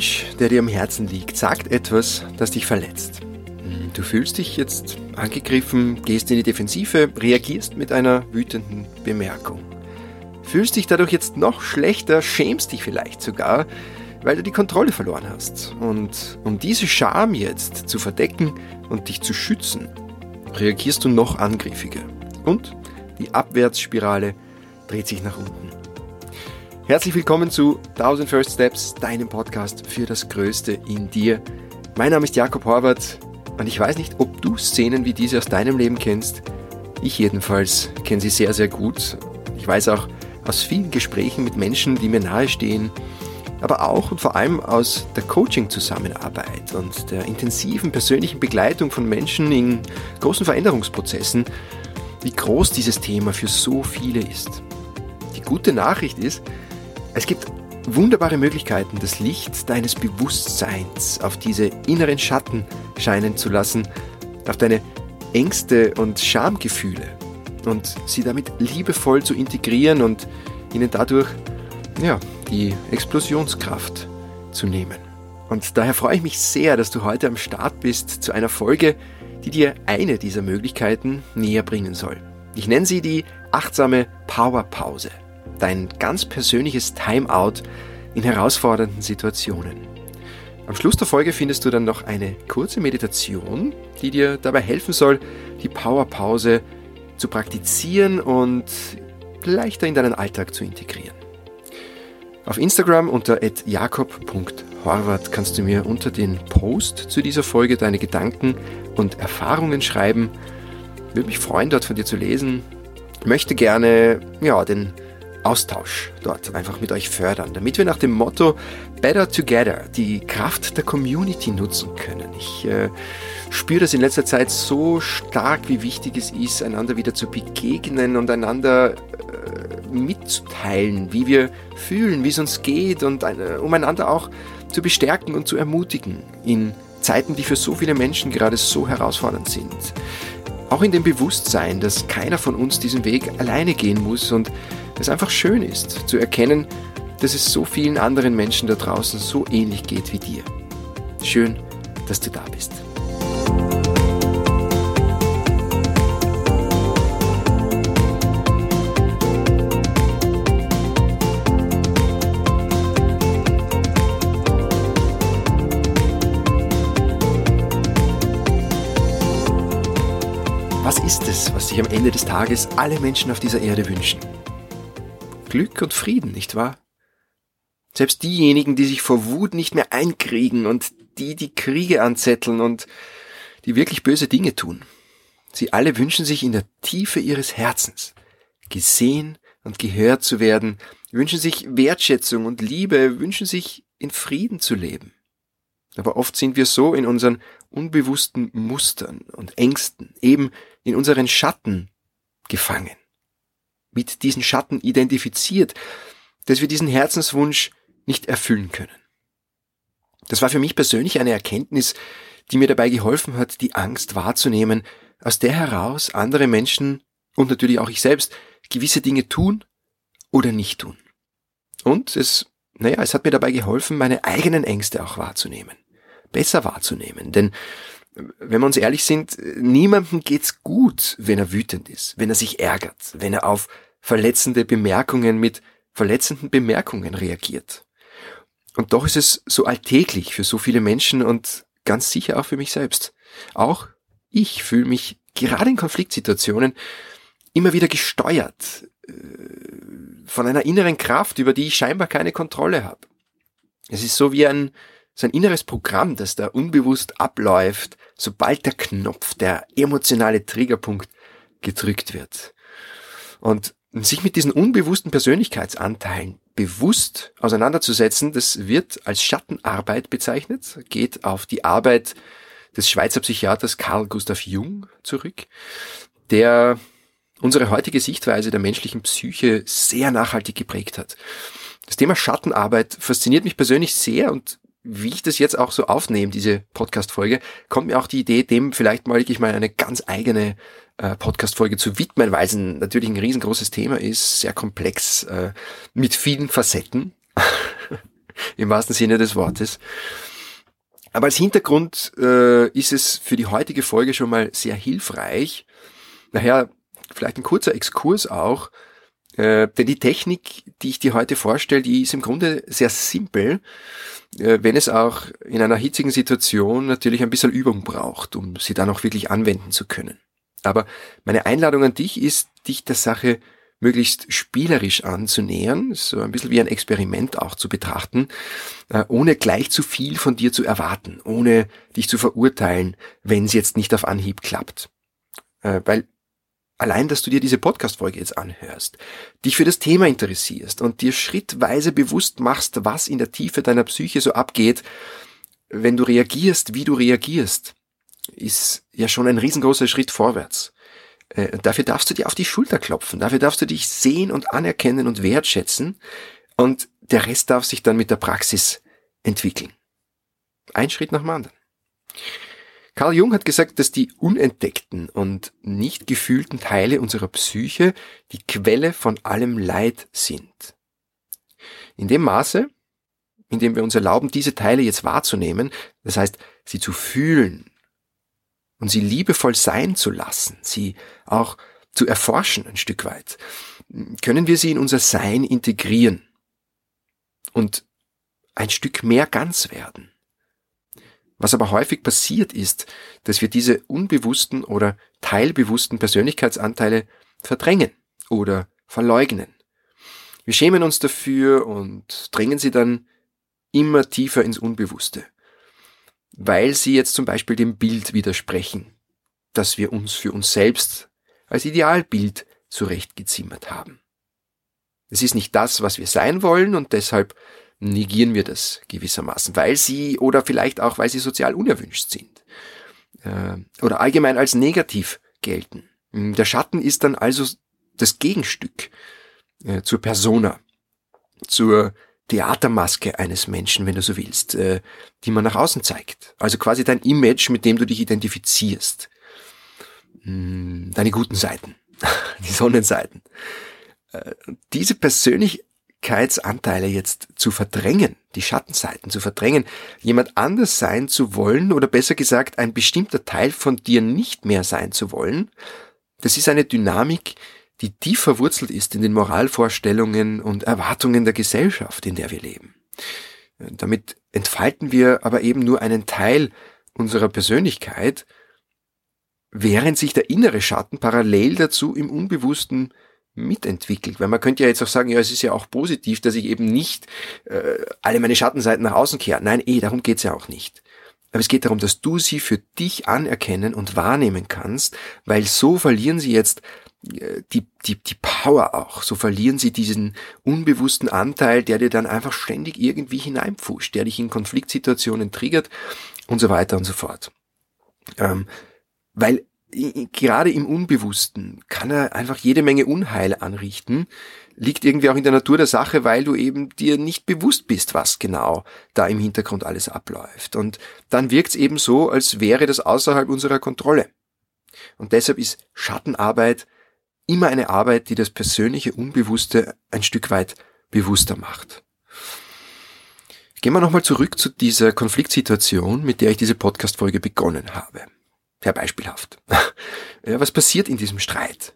Mensch, der dir am Herzen liegt, sagt etwas, das dich verletzt. Hm, du fühlst dich jetzt angegriffen, gehst in die Defensive, reagierst mit einer wütenden Bemerkung. Fühlst dich dadurch jetzt noch schlechter, schämst dich vielleicht sogar, weil du die Kontrolle verloren hast. Und um diese Scham jetzt zu verdecken und dich zu schützen, reagierst du noch angriffiger. Und die Abwärtsspirale dreht sich nach unten. Herzlich willkommen zu 1000 First Steps, deinem Podcast für das Größte in dir. Mein Name ist Jakob Horvath und ich weiß nicht, ob du Szenen wie diese aus deinem Leben kennst. Ich jedenfalls kenne sie sehr, sehr gut. Ich weiß auch aus vielen Gesprächen mit Menschen, die mir nahestehen, aber auch und vor allem aus der Coaching-Zusammenarbeit und der intensiven persönlichen Begleitung von Menschen in großen Veränderungsprozessen, wie groß dieses Thema für so viele ist. Die gute Nachricht ist, es gibt wunderbare Möglichkeiten, das Licht deines Bewusstseins auf diese inneren Schatten scheinen zu lassen, auf deine Ängste und Schamgefühle und sie damit liebevoll zu integrieren und ihnen dadurch ja, die Explosionskraft zu nehmen. Und daher freue ich mich sehr, dass du heute am Start bist zu einer Folge, die dir eine dieser Möglichkeiten näher bringen soll. Ich nenne sie die achtsame Powerpause, dein ganz persönliches Timeout in herausfordernden Situationen. Am Schluss der Folge findest du dann noch eine kurze Meditation, die dir dabei helfen soll, die Powerpause zu praktizieren und leichter in deinen Alltag zu integrieren. Auf Instagram unter jakob.horvath kannst du mir unter den Post zu dieser Folge deine Gedanken und Erfahrungen schreiben. Würde mich freuen, dort von dir zu lesen. Möchte gerne ja, den Austausch dort einfach mit euch fördern, damit wir nach dem Motto Better Together die Kraft der Community nutzen können. Ich äh, spüre das in letzter Zeit so stark, wie wichtig es ist, einander wieder zu begegnen und einander äh, mitzuteilen, wie wir fühlen, wie es uns geht und eine, um einander auch zu bestärken und zu ermutigen in Zeiten, die für so viele Menschen gerade so herausfordernd sind. Auch in dem Bewusstsein, dass keiner von uns diesen Weg alleine gehen muss und es einfach schön ist zu erkennen, dass es so vielen anderen Menschen da draußen so ähnlich geht wie dir. Schön, dass du da bist. Sich am Ende des Tages alle Menschen auf dieser Erde wünschen? Glück und Frieden, nicht wahr? Selbst diejenigen, die sich vor Wut nicht mehr einkriegen und die die Kriege anzetteln und die wirklich böse Dinge tun. Sie alle wünschen sich in der Tiefe ihres Herzens gesehen und gehört zu werden, wünschen sich Wertschätzung und Liebe, wünschen sich in Frieden zu leben. Aber oft sind wir so in unseren unbewussten Mustern und Ängsten, eben in unseren Schatten gefangen, mit diesen Schatten identifiziert, dass wir diesen Herzenswunsch nicht erfüllen können. Das war für mich persönlich eine Erkenntnis, die mir dabei geholfen hat, die Angst wahrzunehmen, aus der heraus andere Menschen und natürlich auch ich selbst gewisse Dinge tun oder nicht tun. Und es, naja, es hat mir dabei geholfen, meine eigenen Ängste auch wahrzunehmen, besser wahrzunehmen, denn wenn wir uns ehrlich sind, niemandem geht's gut, wenn er wütend ist, wenn er sich ärgert, wenn er auf verletzende Bemerkungen mit verletzenden Bemerkungen reagiert. Und doch ist es so alltäglich für so viele Menschen und ganz sicher auch für mich selbst. Auch ich fühle mich gerade in Konfliktsituationen immer wieder gesteuert äh, von einer inneren Kraft, über die ich scheinbar keine Kontrolle habe. Es ist so wie ein so ein inneres Programm, das da unbewusst abläuft, sobald der Knopf, der emotionale Triggerpunkt gedrückt wird. Und sich mit diesen unbewussten Persönlichkeitsanteilen bewusst auseinanderzusetzen, das wird als Schattenarbeit bezeichnet, geht auf die Arbeit des Schweizer Psychiaters Carl Gustav Jung zurück, der unsere heutige Sichtweise der menschlichen Psyche sehr nachhaltig geprägt hat. Das Thema Schattenarbeit fasziniert mich persönlich sehr und wie ich das jetzt auch so aufnehme, diese Podcast-Folge, kommt mir auch die Idee, dem vielleicht mal wirklich mal eine ganz eigene äh, Podcast-Folge zu widmen, weil es natürlich ein riesengroßes Thema ist, sehr komplex, äh, mit vielen Facetten. im wahrsten Sinne des Wortes. Aber als Hintergrund äh, ist es für die heutige Folge schon mal sehr hilfreich. Daher vielleicht ein kurzer Exkurs auch, äh, denn die Technik, die ich dir heute vorstelle, die ist im Grunde sehr simpel, äh, wenn es auch in einer hitzigen Situation natürlich ein bisschen Übung braucht, um sie dann auch wirklich anwenden zu können. Aber meine Einladung an dich ist, dich der Sache möglichst spielerisch anzunähern, so ein bisschen wie ein Experiment auch zu betrachten, äh, ohne gleich zu viel von dir zu erwarten, ohne dich zu verurteilen, wenn es jetzt nicht auf Anhieb klappt. Äh, weil allein, dass du dir diese Podcast-Folge jetzt anhörst, dich für das Thema interessierst und dir schrittweise bewusst machst, was in der Tiefe deiner Psyche so abgeht, wenn du reagierst, wie du reagierst, ist ja schon ein riesengroßer Schritt vorwärts. Äh, dafür darfst du dir auf die Schulter klopfen, dafür darfst du dich sehen und anerkennen und wertschätzen und der Rest darf sich dann mit der Praxis entwickeln. Ein Schritt nach dem anderen. Carl Jung hat gesagt, dass die unentdeckten und nicht gefühlten Teile unserer Psyche die Quelle von allem Leid sind. In dem Maße, in dem wir uns erlauben, diese Teile jetzt wahrzunehmen, das heißt, sie zu fühlen und sie liebevoll sein zu lassen, sie auch zu erforschen ein Stück weit, können wir sie in unser Sein integrieren und ein Stück mehr ganz werden. Was aber häufig passiert ist, dass wir diese unbewussten oder teilbewussten Persönlichkeitsanteile verdrängen oder verleugnen. Wir schämen uns dafür und drängen sie dann immer tiefer ins Unbewusste, weil sie jetzt zum Beispiel dem Bild widersprechen, das wir uns für uns selbst als Idealbild zurechtgezimmert haben. Es ist nicht das, was wir sein wollen und deshalb negieren wir das gewissermaßen, weil sie oder vielleicht auch, weil sie sozial unerwünscht sind äh, oder allgemein als negativ gelten. Hm, der Schatten ist dann also das Gegenstück äh, zur Persona, zur Theatermaske eines Menschen, wenn du so willst, äh, die man nach außen zeigt. Also quasi dein Image, mit dem du dich identifizierst. Hm, deine guten Seiten, die Sonnenseiten. Äh, diese persönlich Persönlichkeitsanteile jetzt zu verdrängen, die Schattenseiten zu verdrängen, jemand anders sein zu wollen oder besser gesagt ein bestimmter Teil von dir nicht mehr sein zu wollen, das ist eine Dynamik, die tief verwurzelt ist in den Moralvorstellungen und Erwartungen der Gesellschaft, in der wir leben. Damit entfalten wir aber eben nur einen Teil unserer Persönlichkeit, während sich der innere Schatten parallel dazu im Unbewussten mitentwickelt. Weil man könnte ja jetzt auch sagen, ja, es ist ja auch positiv, dass ich eben nicht äh, alle meine Schattenseiten nach außen kehre. Nein, eh, darum geht's ja auch nicht. Aber es geht darum, dass du sie für dich anerkennen und wahrnehmen kannst, weil so verlieren sie jetzt äh, die, die, die Power auch. So verlieren sie diesen unbewussten Anteil, der dir dann einfach ständig irgendwie hineinpfuscht, der dich in Konfliktsituationen triggert und so weiter und so fort. Ähm, weil gerade im Unbewussten kann er einfach jede Menge Unheil anrichten. Liegt irgendwie auch in der Natur der Sache, weil du eben dir nicht bewusst bist, was genau da im Hintergrund alles abläuft. Und dann wirkt es eben so, als wäre das außerhalb unserer Kontrolle. Und deshalb ist Schattenarbeit immer eine Arbeit, die das persönliche Unbewusste ein Stück weit bewusster macht. Gehen wir nochmal zurück zu dieser Konfliktsituation, mit der ich diese Podcast-Folge begonnen habe. Sehr beispielhaft. Ja, was passiert in diesem Streit?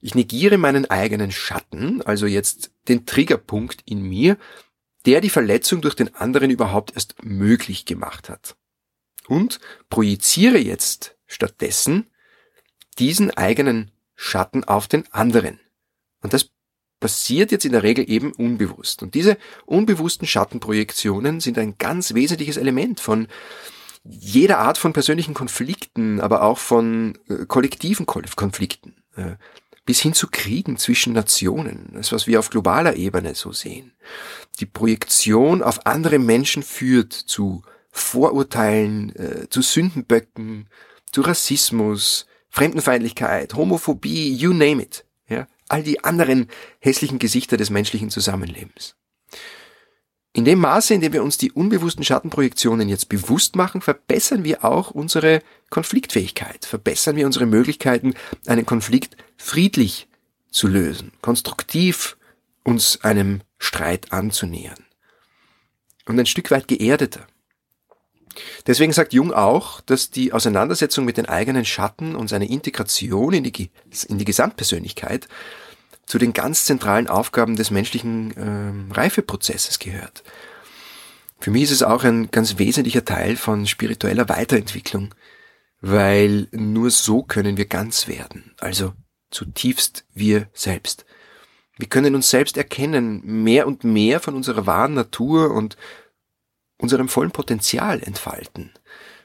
Ich negiere meinen eigenen Schatten, also jetzt den Triggerpunkt in mir, der die Verletzung durch den anderen überhaupt erst möglich gemacht hat. Und projiziere jetzt stattdessen diesen eigenen Schatten auf den anderen. Und das passiert jetzt in der Regel eben unbewusst. Und diese unbewussten Schattenprojektionen sind ein ganz wesentliches Element von jeder Art von persönlichen Konflikten, aber auch von äh, kollektiven Konflikten, äh, bis hin zu Kriegen zwischen Nationen, das was wir auf globaler Ebene so sehen. Die Projektion auf andere Menschen führt zu Vorurteilen, äh, zu Sündenböcken, zu Rassismus, Fremdenfeindlichkeit, Homophobie, you name it. Ja, all die anderen hässlichen Gesichter des menschlichen Zusammenlebens. In dem Maße, in dem wir uns die unbewussten Schattenprojektionen jetzt bewusst machen, verbessern wir auch unsere Konfliktfähigkeit, verbessern wir unsere Möglichkeiten, einen Konflikt friedlich zu lösen, konstruktiv uns einem Streit anzunähern. und ein Stück weit geerdeter. Deswegen sagt Jung auch, dass die Auseinandersetzung mit den eigenen Schatten und seine Integration in die, in die Gesamtpersönlichkeit zu den ganz zentralen Aufgaben des menschlichen äh, Reifeprozesses gehört. Für mich ist es auch ein ganz wesentlicher Teil von spiritueller Weiterentwicklung, weil nur so können wir ganz werden, also zutiefst wir selbst. Wir können uns selbst erkennen, mehr und mehr von unserer wahren Natur und unserem vollen Potenzial entfalten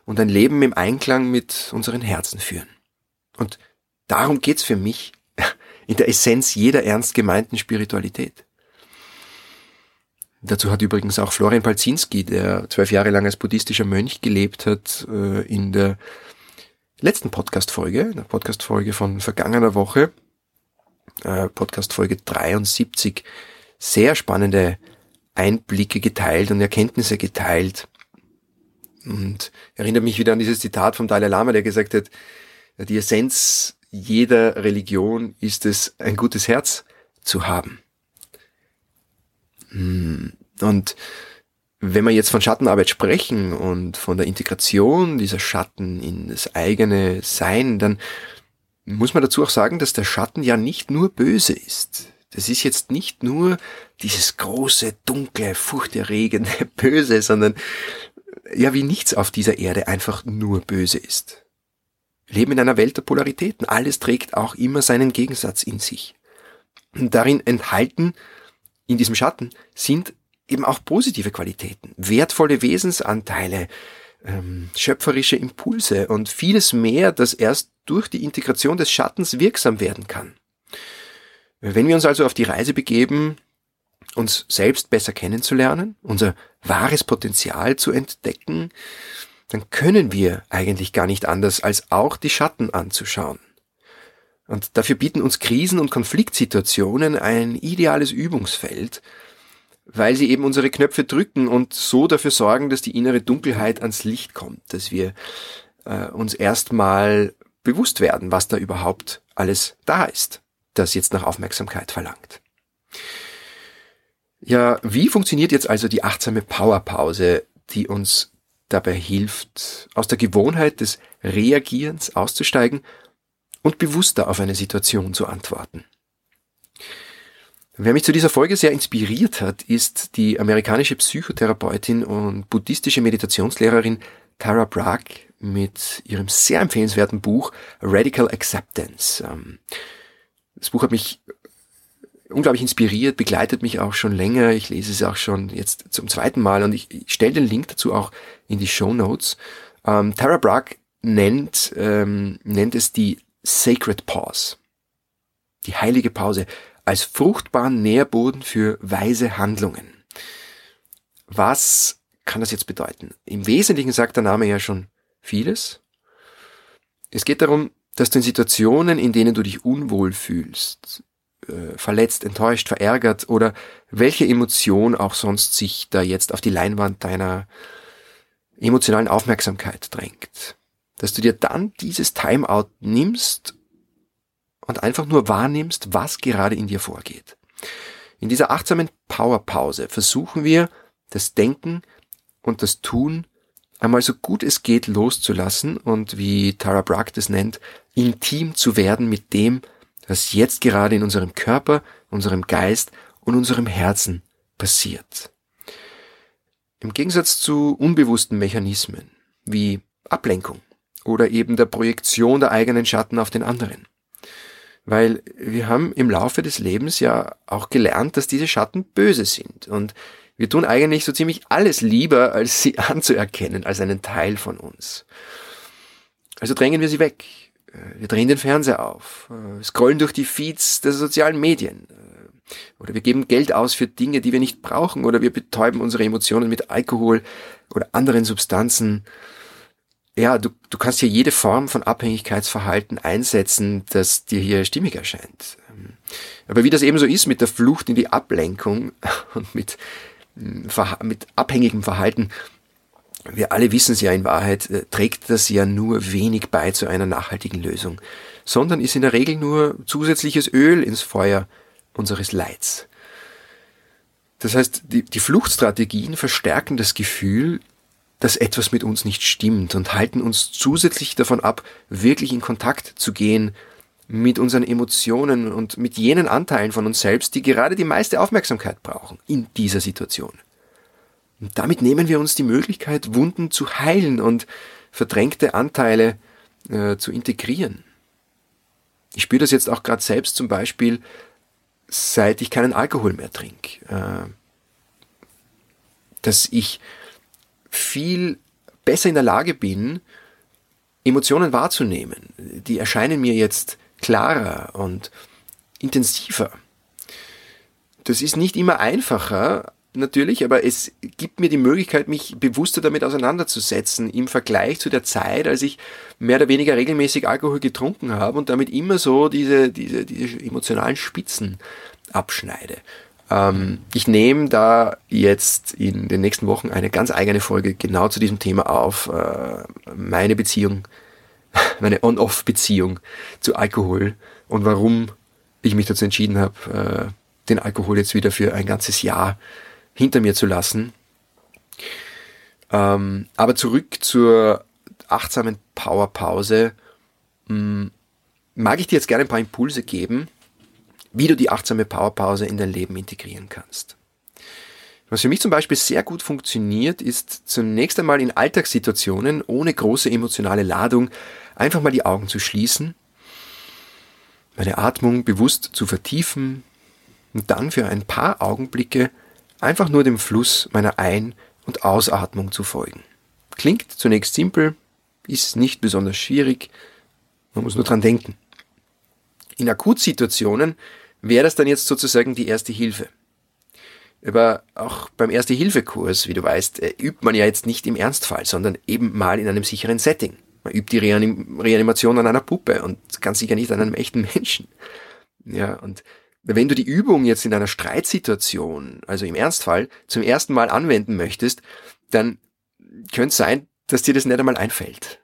und ein Leben im Einklang mit unseren Herzen führen. Und darum geht's für mich in der Essenz jeder ernst gemeinten Spiritualität. Dazu hat übrigens auch Florian Palzinski, der zwölf Jahre lang als buddhistischer Mönch gelebt hat, äh, in der letzten Podcast-Folge, der Podcast-Folge von vergangener Woche, äh, Podcast-Folge 73, sehr spannende Einblicke geteilt und Erkenntnisse geteilt. Und erinnert mich wieder an dieses Zitat vom Dalai Lama, der gesagt hat, die Essenz jeder Religion ist es, ein gutes Herz zu haben. Hm. Und wenn wir jetzt von Schattenarbeit sprechen und von der Integration dieser Schatten in das eigene Sein, dann muss man dazu auch sagen, dass der Schatten ja nicht nur böse ist. Das ist jetzt nicht nur dieses große, dunkle, furchterregende Böse, sondern ja, wie nichts auf dieser Erde einfach nur böse ist. Leben in einer Welt der Polaritäten. Alles trägt auch immer seinen Gegensatz in sich. Und darin enthalten, in diesem Schatten, sind eben auch positive Qualitäten, wertvolle Wesensanteile, ähm, schöpferische Impulse und vieles mehr, das erst durch die Integration des Schattens wirksam werden kann. Wenn wir uns also auf die Reise begeben, uns selbst besser kennenzulernen, unser wahres Potenzial zu entdecken, dann können wir eigentlich gar nicht anders, als auch die Schatten anzuschauen. Und dafür bieten uns Krisen- und Konfliktsituationen ein ideales Übungsfeld, weil sie eben unsere Knöpfe drücken und so dafür sorgen, dass die innere Dunkelheit ans Licht kommt, dass wir äh, uns erstmal bewusst werden, was da überhaupt alles da ist das jetzt nach Aufmerksamkeit verlangt. Ja, wie funktioniert jetzt also die achtsame Powerpause, die uns dabei hilft, aus der Gewohnheit des Reagierens auszusteigen und bewusster auf eine Situation zu antworten? Wer mich zu dieser Folge sehr inspiriert hat, ist die amerikanische Psychotherapeutin und buddhistische Meditationslehrerin Tara Brach mit ihrem sehr empfehlenswerten Buch Radical Acceptance. Ähm, das Buch hat mich unglaublich inspiriert, begleitet mich auch schon länger. Ich lese es auch schon jetzt zum zweiten Mal und ich, ich stelle den Link dazu auch in die Show Notes. Ähm, Tara Brach nennt, ähm, nennt es die Sacred Pause, die heilige Pause, als fruchtbaren Nährboden für weise Handlungen. Was kann das jetzt bedeuten? Im Wesentlichen sagt der Name ja schon vieles. Es geht darum, dass du in Situationen, in denen du dich unwohl fühlst, äh, verletzt, enttäuscht, verärgert oder welche Emotion auch sonst sich da jetzt auf die Leinwand deiner emotionalen Aufmerksamkeit drängt, dass du dir dann dieses Timeout nimmst und einfach nur wahrnimmst, was gerade in dir vorgeht. In dieser achtsamen Powerpause versuchen wir, das Denken und das Tun einmal so gut es geht loszulassen und wie Tara Brach das nennt, intim zu werden mit dem, was jetzt gerade in unserem Körper, unserem Geist und unserem Herzen passiert. Im Gegensatz zu unbewussten Mechanismen wie Ablenkung oder eben der Projektion der eigenen Schatten auf den anderen. Weil wir haben im Laufe des Lebens ja auch gelernt, dass diese Schatten böse sind und wir tun eigentlich so ziemlich alles lieber, als sie anzuerkennen, als einen Teil von uns. Also drängen wir sie weg. Wir drehen den Fernseher auf, scrollen durch die Feeds der sozialen Medien. Oder wir geben Geld aus für Dinge, die wir nicht brauchen. Oder wir betäuben unsere Emotionen mit Alkohol oder anderen Substanzen. Ja, du, du kannst hier jede Form von Abhängigkeitsverhalten einsetzen, das dir hier stimmig erscheint. Aber wie das eben so ist mit der Flucht in die Ablenkung und mit mit abhängigem Verhalten, wir alle wissen es ja in Wahrheit, äh, trägt das ja nur wenig bei zu einer nachhaltigen Lösung, sondern ist in der Regel nur zusätzliches Öl ins Feuer unseres Leids. Das heißt, die, die Fluchtstrategien verstärken das Gefühl, dass etwas mit uns nicht stimmt und halten uns zusätzlich davon ab, wirklich in Kontakt zu gehen mit unseren Emotionen und mit jenen Anteilen von uns selbst, die gerade die meiste Aufmerksamkeit brauchen in dieser Situation. Und damit nehmen wir uns die Möglichkeit, Wunden zu heilen und verdrängte Anteile äh, zu integrieren. Ich spüre das jetzt auch gerade selbst zum Beispiel, seit ich keinen Alkohol mehr trinke. Äh, dass ich viel besser in der Lage bin, Emotionen wahrzunehmen. Die erscheinen mir jetzt klarer und intensiver. Das ist nicht immer einfacher, natürlich, aber es gibt mir die Möglichkeit, mich bewusster damit auseinanderzusetzen im Vergleich zu der Zeit, als ich mehr oder weniger regelmäßig Alkohol getrunken habe und damit immer so diese, diese, diese emotionalen Spitzen abschneide. Ähm, ich nehme da jetzt in den nächsten Wochen eine ganz eigene Folge genau zu diesem Thema auf. Äh, meine Beziehung, meine On-Off-Beziehung zu Alkohol und warum ich mich dazu entschieden habe, äh, den Alkohol jetzt wieder für ein ganzes Jahr hinter mir zu lassen. Ähm, aber zurück zur achtsamen Powerpause. Hm, mag ich dir jetzt gerne ein paar Impulse geben, wie du die achtsame Powerpause in dein Leben integrieren kannst. Was für mich zum Beispiel sehr gut funktioniert, ist zunächst einmal in Alltagssituationen ohne große emotionale Ladung einfach mal die Augen zu schließen, meine Atmung bewusst zu vertiefen und dann für ein paar Augenblicke einfach nur dem Fluss meiner Ein- und Ausatmung zu folgen. Klingt zunächst simpel, ist nicht besonders schwierig, man muss nur dran denken. In Akutsituationen wäre das dann jetzt sozusagen die erste Hilfe. Aber auch beim Erste-Hilfe-Kurs, wie du weißt, äh, übt man ja jetzt nicht im Ernstfall, sondern eben mal in einem sicheren Setting. Man übt die Reanim Reanimation an einer Puppe und ganz sicher nicht an einem echten Menschen. Ja, und wenn du die Übung jetzt in einer Streitsituation, also im Ernstfall, zum ersten Mal anwenden möchtest, dann könnte es sein, dass dir das nicht einmal einfällt.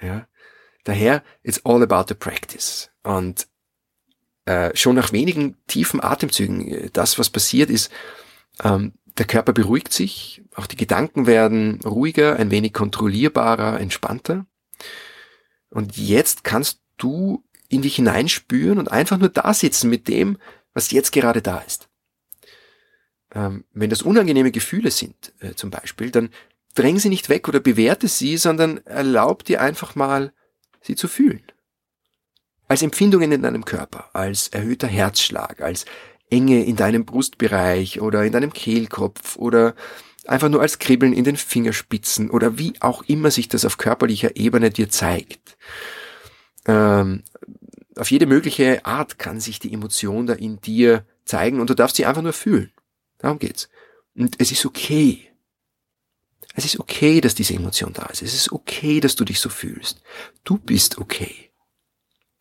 Ja, daher, it's all about the practice. Und äh, schon nach wenigen tiefen Atemzügen, äh, das, was passiert ist, ähm, der Körper beruhigt sich, auch die Gedanken werden ruhiger, ein wenig kontrollierbarer, entspannter. Und jetzt kannst du in dich hineinspüren und einfach nur da sitzen mit dem, was jetzt gerade da ist. Ähm, wenn das unangenehme Gefühle sind, äh, zum Beispiel, dann dräng sie nicht weg oder bewerte sie, sondern erlaub dir einfach mal, sie zu fühlen als Empfindungen in deinem Körper, als erhöhter Herzschlag, als Enge in deinem Brustbereich oder in deinem Kehlkopf oder einfach nur als Kribbeln in den Fingerspitzen oder wie auch immer sich das auf körperlicher Ebene dir zeigt. Ähm, auf jede mögliche Art kann sich die Emotion da in dir zeigen und du darfst sie einfach nur fühlen. Darum geht's. Und es ist okay. Es ist okay, dass diese Emotion da ist. Es ist okay, dass du dich so fühlst. Du bist okay.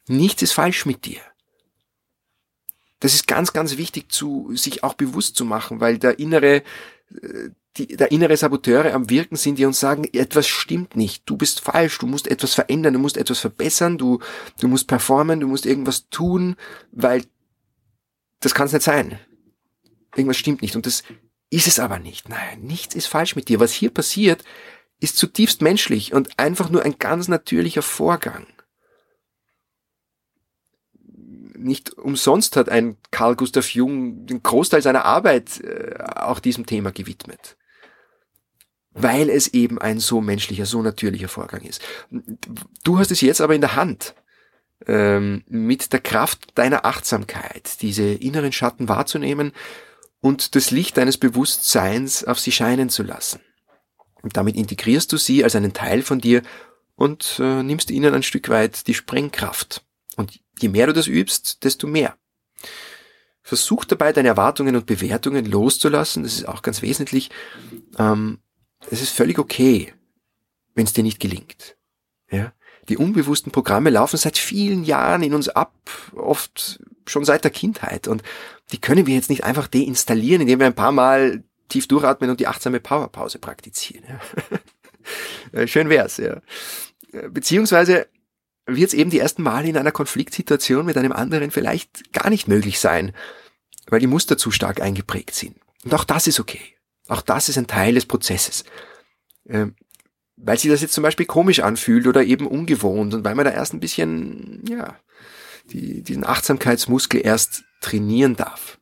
Nichts ist falsch mit dir. Das ist ganz, ganz wichtig zu sich auch bewusst zu machen, weil der innere, äh, die, der innere Saboteure am Wirken sind, die uns sagen, etwas stimmt nicht, du bist falsch, du musst etwas verändern, du musst etwas verbessern, du, du musst performen, du musst irgendwas tun, weil das kann es nicht sein. Irgendwas stimmt nicht und das ist es aber nicht. Nein, nichts ist falsch mit dir. Was hier passiert, ist zutiefst menschlich und einfach nur ein ganz natürlicher Vorgang. nicht umsonst hat ein Carl Gustav Jung den Großteil seiner Arbeit äh, auch diesem Thema gewidmet. Weil es eben ein so menschlicher, so natürlicher Vorgang ist. Du hast es jetzt aber in der Hand, ähm, mit der Kraft deiner Achtsamkeit diese inneren Schatten wahrzunehmen und das Licht deines Bewusstseins auf sie scheinen zu lassen. Und damit integrierst du sie als einen Teil von dir und äh, nimmst ihnen ein Stück weit die Sprengkraft. Und je mehr du das übst, desto mehr. Versuch dabei, deine Erwartungen und Bewertungen loszulassen. Das ist auch ganz wesentlich. Ähm, es ist völlig okay, wenn es dir nicht gelingt. Ja? Die unbewussten Programme laufen seit vielen Jahren in uns ab, oft schon seit der Kindheit. Und die können wir jetzt nicht einfach deinstallieren, indem wir ein paar Mal tief durchatmen und die achtsame Powerpause praktizieren. Ja? Schön wär's, ja. Beziehungsweise wird es eben die ersten Male in einer Konfliktsituation mit einem anderen vielleicht gar nicht möglich sein, weil die Muster zu stark eingeprägt sind. Und auch das ist okay. Auch das ist ein Teil des Prozesses. Ähm, weil sich das jetzt zum Beispiel komisch anfühlt oder eben ungewohnt und weil man da erst ein bisschen, ja, die, diesen Achtsamkeitsmuskel erst trainieren darf.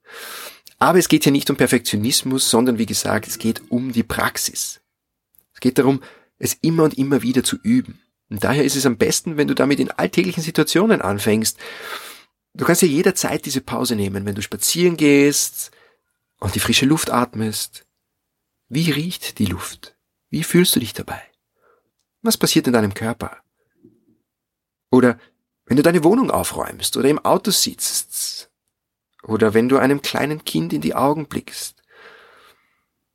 Aber es geht hier nicht um Perfektionismus, sondern wie gesagt, es geht um die Praxis. Es geht darum, es immer und immer wieder zu üben. Und daher ist es am besten, wenn du damit in alltäglichen Situationen anfängst. Du kannst ja jederzeit diese Pause nehmen, wenn du spazieren gehst und die frische Luft atmest. Wie riecht die Luft? Wie fühlst du dich dabei? Was passiert in deinem Körper? Oder wenn du deine Wohnung aufräumst oder im Auto sitzt oder wenn du einem kleinen Kind in die Augen blickst.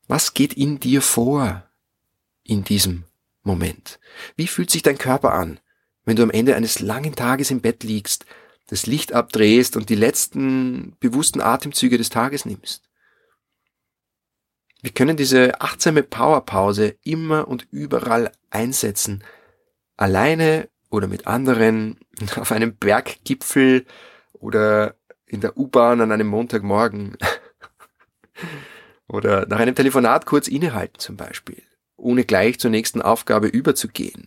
Was geht in dir vor in diesem Moment? Wie fühlt sich dein Körper an, wenn du am Ende eines langen Tages im Bett liegst, das Licht abdrehst und die letzten bewussten Atemzüge des Tages nimmst? Wir können diese achtsame Powerpause immer und überall einsetzen, alleine oder mit anderen, auf einem Berggipfel oder in der U-Bahn an einem Montagmorgen oder nach einem Telefonat kurz innehalten zum Beispiel ohne gleich zur nächsten Aufgabe überzugehen.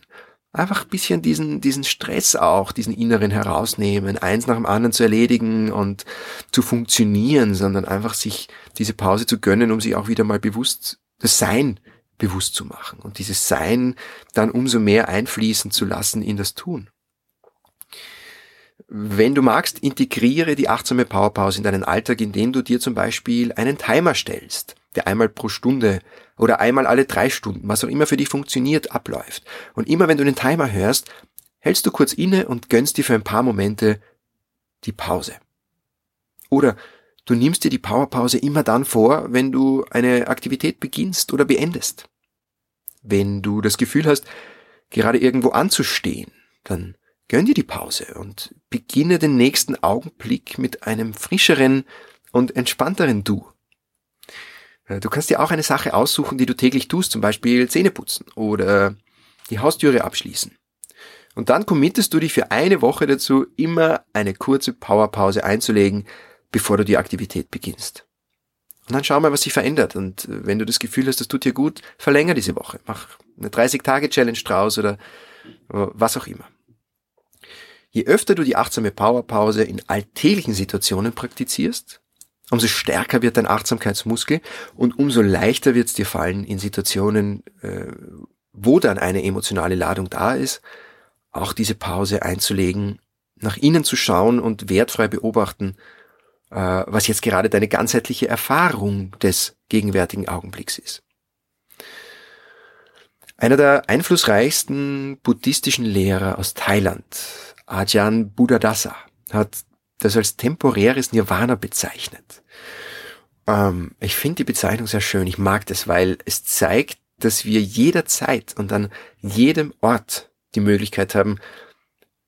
Einfach ein bisschen diesen, diesen Stress auch, diesen inneren herausnehmen, eins nach dem anderen zu erledigen und zu funktionieren, sondern einfach sich diese Pause zu gönnen, um sich auch wieder mal bewusst, das Sein bewusst zu machen und dieses Sein dann umso mehr einfließen zu lassen in das Tun. Wenn du magst, integriere die achtsame Powerpause in deinen Alltag, indem du dir zum Beispiel einen Timer stellst der einmal pro Stunde oder einmal alle drei Stunden, was auch immer für dich funktioniert, abläuft. Und immer wenn du den Timer hörst, hältst du kurz inne und gönnst dir für ein paar Momente die Pause. Oder du nimmst dir die Powerpause immer dann vor, wenn du eine Aktivität beginnst oder beendest. Wenn du das Gefühl hast, gerade irgendwo anzustehen, dann gönn dir die Pause und beginne den nächsten Augenblick mit einem frischeren und entspannteren Du. Äh, du kannst dir auch eine Sache aussuchen, die du täglich tust, zum Beispiel Zähne putzen oder die Haustüre abschließen. Und dann committest du dich für eine Woche dazu, immer eine kurze Powerpause einzulegen, bevor du die Aktivität beginnst. Und dann schau mal, was sich verändert. Und äh, wenn du das Gefühl hast, das tut dir gut, verlänger diese Woche. Mach eine 30-Tage-Challenge draus oder äh, was auch immer. Je öfter du die achtsame Powerpause in alltäglichen Situationen praktizierst, umso stärker wird dein Achtsamkeitsmuskel und umso leichter wird es dir fallen, in Situationen, äh, wo dann eine emotionale Ladung da ist, auch diese Pause einzulegen, nach innen zu schauen und wertfrei beobachten, äh, was jetzt gerade deine ganzheitliche Erfahrung des gegenwärtigen Augenblicks ist. Einer der einflussreichsten buddhistischen Lehrer aus Thailand, Ajahn Buddhadasa, hat das als temporäres Nirvana bezeichnet. Ähm, ich finde die Bezeichnung sehr schön. Ich mag das, weil es zeigt, dass wir jederzeit und an jedem Ort die Möglichkeit haben,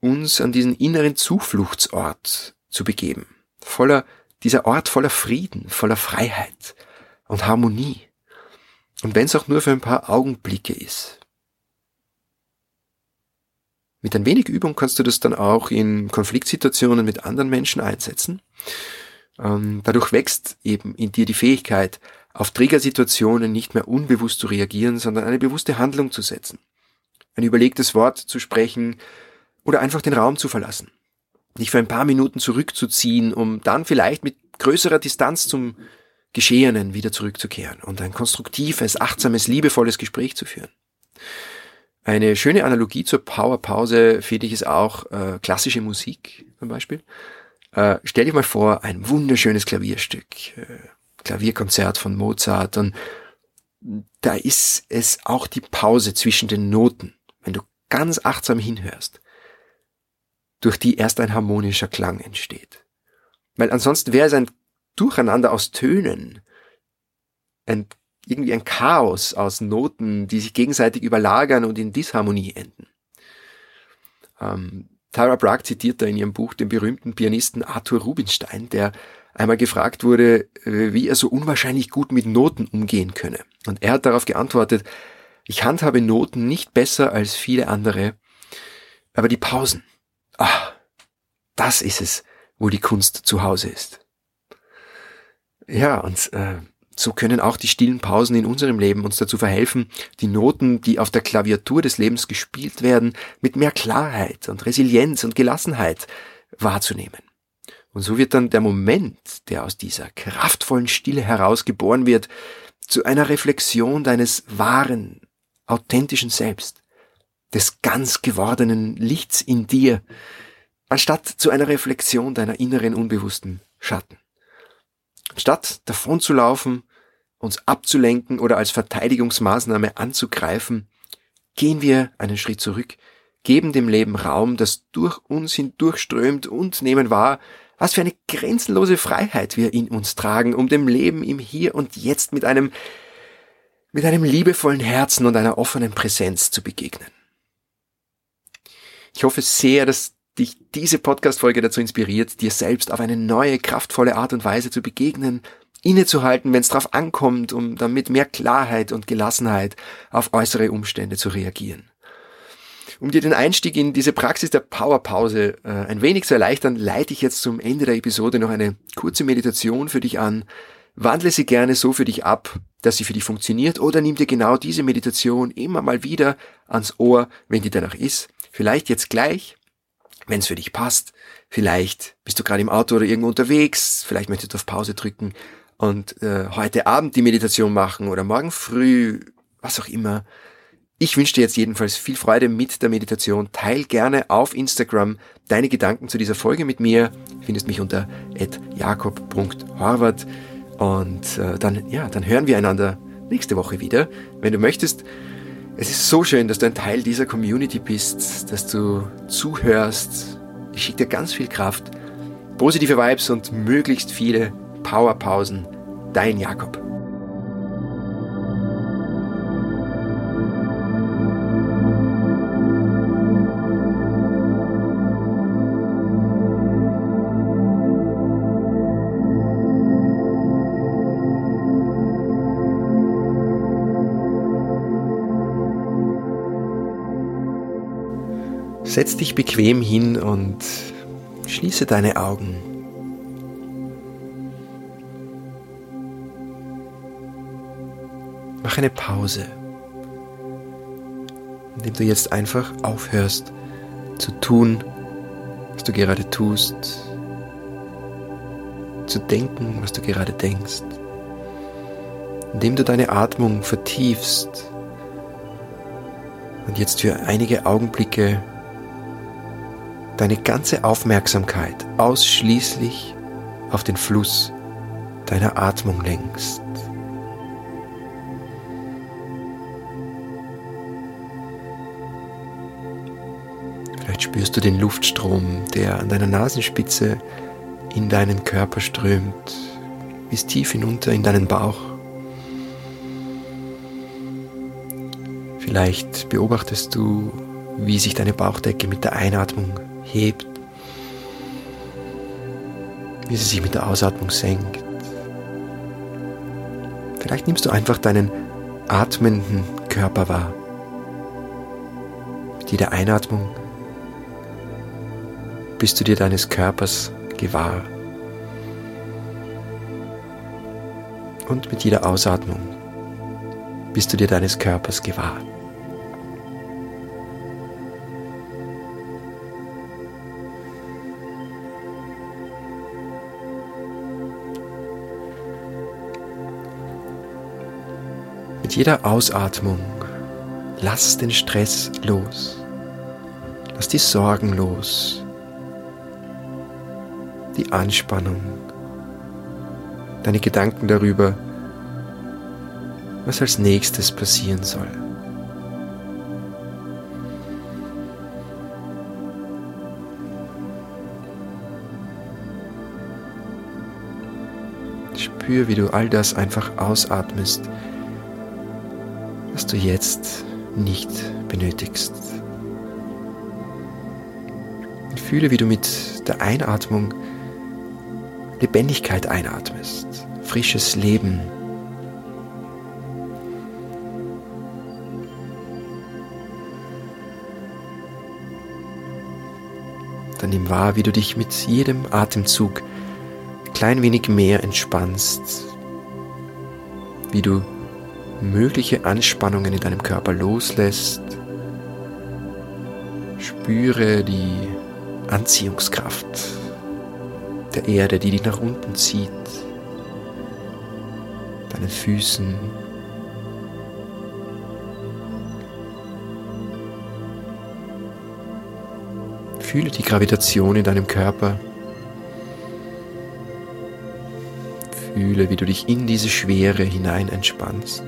uns an diesen inneren Zufluchtsort zu begeben. Voller, dieser Ort voller Frieden, voller Freiheit und Harmonie. Und wenn es auch nur für ein paar Augenblicke ist. Mit ein wenig Übung kannst du das dann auch in Konfliktsituationen mit anderen Menschen einsetzen. Ähm, dadurch wächst eben in dir die Fähigkeit, auf Triggersituationen nicht mehr unbewusst zu reagieren, sondern eine bewusste Handlung zu setzen. Ein überlegtes Wort zu sprechen oder einfach den Raum zu verlassen. Dich für ein paar Minuten zurückzuziehen, um dann vielleicht mit größerer Distanz zum Geschehenen wieder zurückzukehren und ein konstruktives, achtsames, liebevolles Gespräch zu führen. Eine schöne Analogie zur Powerpause finde ich es auch äh, klassische Musik zum Beispiel. Äh, stell dir mal vor, ein wunderschönes Klavierstück, äh, Klavierkonzert von Mozart und da ist es auch die Pause zwischen den Noten, wenn du ganz achtsam hinhörst, durch die erst ein harmonischer Klang entsteht. Weil ansonsten wäre es ein Durcheinander aus Tönen, ein irgendwie ein Chaos aus Noten, die sich gegenseitig überlagern und in Disharmonie enden. Ähm, Tara Brach zitiert da in ihrem Buch den berühmten Pianisten Arthur Rubinstein, der einmal gefragt wurde, äh, wie er so unwahrscheinlich gut mit Noten umgehen könne. Und er hat darauf geantwortet, ich handhabe Noten nicht besser als viele andere, aber die Pausen, ah, das ist es, wo die Kunst zu Hause ist. Ja, und äh, so können auch die stillen Pausen in unserem Leben uns dazu verhelfen, die Noten, die auf der Klaviatur des Lebens gespielt werden, mit mehr Klarheit und Resilienz und Gelassenheit wahrzunehmen. Und so wird dann der Moment, der aus dieser kraftvollen Stille heraus geboren wird, zu einer Reflexion deines wahren, authentischen Selbst, des ganz gewordenen Lichts in dir, anstatt zu einer Reflexion deiner inneren unbewussten Schatten. Statt davon zu laufen, uns abzulenken oder als Verteidigungsmaßnahme anzugreifen, gehen wir einen Schritt zurück, geben dem Leben Raum, das durch uns hindurchströmt und nehmen wahr, was für eine grenzenlose Freiheit wir in uns tragen, um dem Leben im Hier und Jetzt mit einem, mit einem liebevollen Herzen und einer offenen Präsenz zu begegnen. Ich hoffe sehr, dass dich diese Podcast-Folge dazu inspiriert, dir selbst auf eine neue, kraftvolle Art und Weise zu begegnen, innezuhalten, wenn es darauf ankommt, um dann mit mehr Klarheit und Gelassenheit auf äußere Umstände zu reagieren. Um dir den Einstieg in diese Praxis der Powerpause äh, ein wenig zu erleichtern, leite ich jetzt zum Ende der Episode noch eine kurze Meditation für dich an. Wandle sie gerne so für dich ab, dass sie für dich funktioniert oder nimm dir genau diese Meditation immer mal wieder ans Ohr, wenn die danach ist. Vielleicht jetzt gleich wenn es für dich passt. Vielleicht bist du gerade im Auto oder irgendwo unterwegs, vielleicht möchtest du auf Pause drücken und äh, heute Abend die Meditation machen oder morgen früh, was auch immer. Ich wünsche dir jetzt jedenfalls viel Freude mit der Meditation. Teil gerne auf Instagram deine Gedanken zu dieser Folge mit mir. Findest mich unter jakob.horvath und äh, dann, ja, dann hören wir einander nächste Woche wieder. Wenn du möchtest, es ist so schön, dass du ein Teil dieser Community bist, dass du zuhörst. Ich schicke dir ganz viel Kraft, positive Vibes und möglichst viele Powerpausen. Dein Jakob. Setz dich bequem hin und schließe deine Augen. Eine Pause, indem du jetzt einfach aufhörst zu tun, was du gerade tust, zu denken, was du gerade denkst, indem du deine Atmung vertiefst und jetzt für einige Augenblicke deine ganze Aufmerksamkeit ausschließlich auf den Fluss deiner Atmung lenkst. Spürst du den Luftstrom, der an deiner Nasenspitze in deinen Körper strömt, bis tief hinunter in deinen Bauch. Vielleicht beobachtest du, wie sich deine Bauchdecke mit der Einatmung hebt, wie sie sich mit der Ausatmung senkt. Vielleicht nimmst du einfach deinen atmenden Körper wahr. Mit jeder Einatmung bist du dir deines Körpers gewahr. Und mit jeder Ausatmung bist du dir deines Körpers gewahr. Mit jeder Ausatmung lass den Stress los. Lass die Sorgen los. Die Anspannung. Deine Gedanken darüber, was als nächstes passieren soll. Spür, wie du all das einfach ausatmest was du jetzt nicht benötigst. Fühle, wie du mit der Einatmung Lebendigkeit einatmest, frisches Leben. Dann nimm wahr, wie du dich mit jedem Atemzug klein wenig mehr entspannst, wie du mögliche Anspannungen in deinem Körper loslässt. Spüre die Anziehungskraft der Erde, die dich nach unten zieht, deinen Füßen. Fühle die Gravitation in deinem Körper. Fühle, wie du dich in diese Schwere hinein entspannst.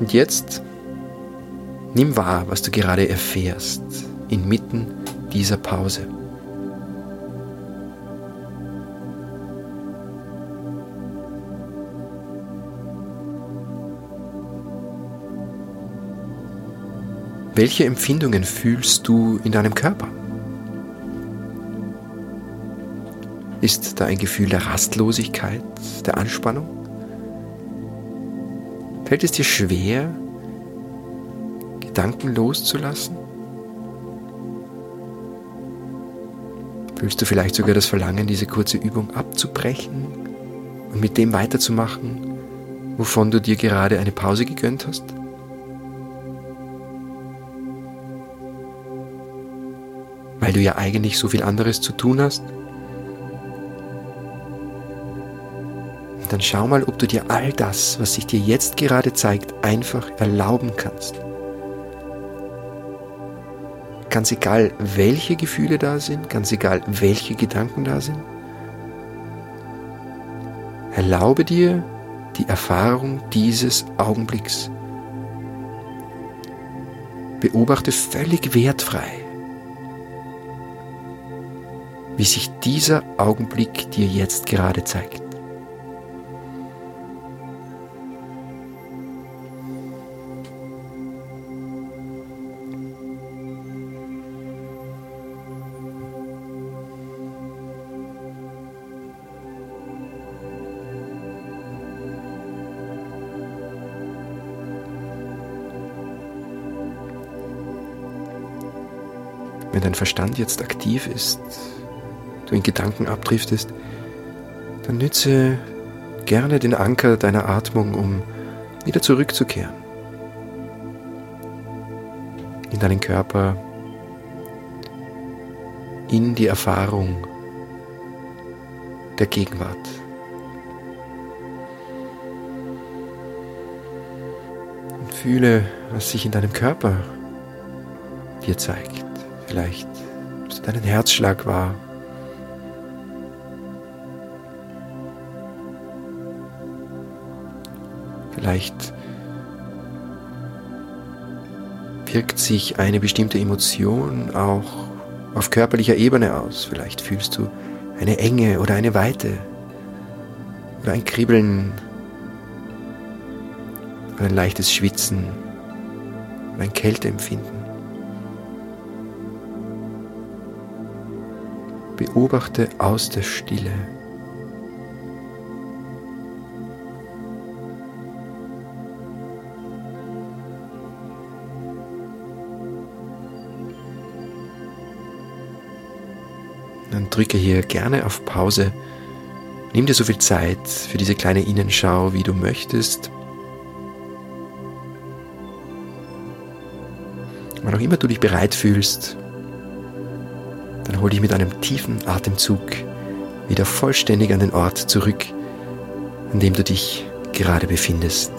Und jetzt nimm wahr, was du gerade erfährst inmitten dieser Pause. Welche Empfindungen fühlst du in deinem Körper? Ist da ein Gefühl der Rastlosigkeit, der Anspannung? Fällt es dir schwer, Gedanken loszulassen? Fühlst du vielleicht sogar das Verlangen, diese kurze Übung abzubrechen und mit dem weiterzumachen, wovon du dir gerade eine Pause gegönnt hast? Weil du ja eigentlich so viel anderes zu tun hast? Dann schau mal, ob du dir all das, was sich dir jetzt gerade zeigt, einfach erlauben kannst. Ganz egal, welche Gefühle da sind, ganz egal, welche Gedanken da sind. Erlaube dir die Erfahrung dieses Augenblicks. Beobachte völlig wertfrei, wie sich dieser Augenblick dir jetzt gerade zeigt. Verstand jetzt aktiv ist, du in Gedanken abdriftest, dann nütze gerne den Anker deiner Atmung, um wieder zurückzukehren. In deinen Körper, in die Erfahrung der Gegenwart. Und fühle, was sich in deinem Körper dir zeigt. Vielleicht deinen Herzschlag wahr. Vielleicht wirkt sich eine bestimmte Emotion auch auf körperlicher Ebene aus. Vielleicht fühlst du eine Enge oder eine Weite oder ein Kribbeln oder ein leichtes Schwitzen oder ein Kälteempfinden. Beobachte aus der Stille. Dann drücke hier gerne auf Pause. Nimm dir so viel Zeit für diese kleine Innenschau, wie du möchtest. Wann auch immer du dich bereit fühlst, hol dich mit einem tiefen Atemzug wieder vollständig an den Ort zurück, an dem du dich gerade befindest.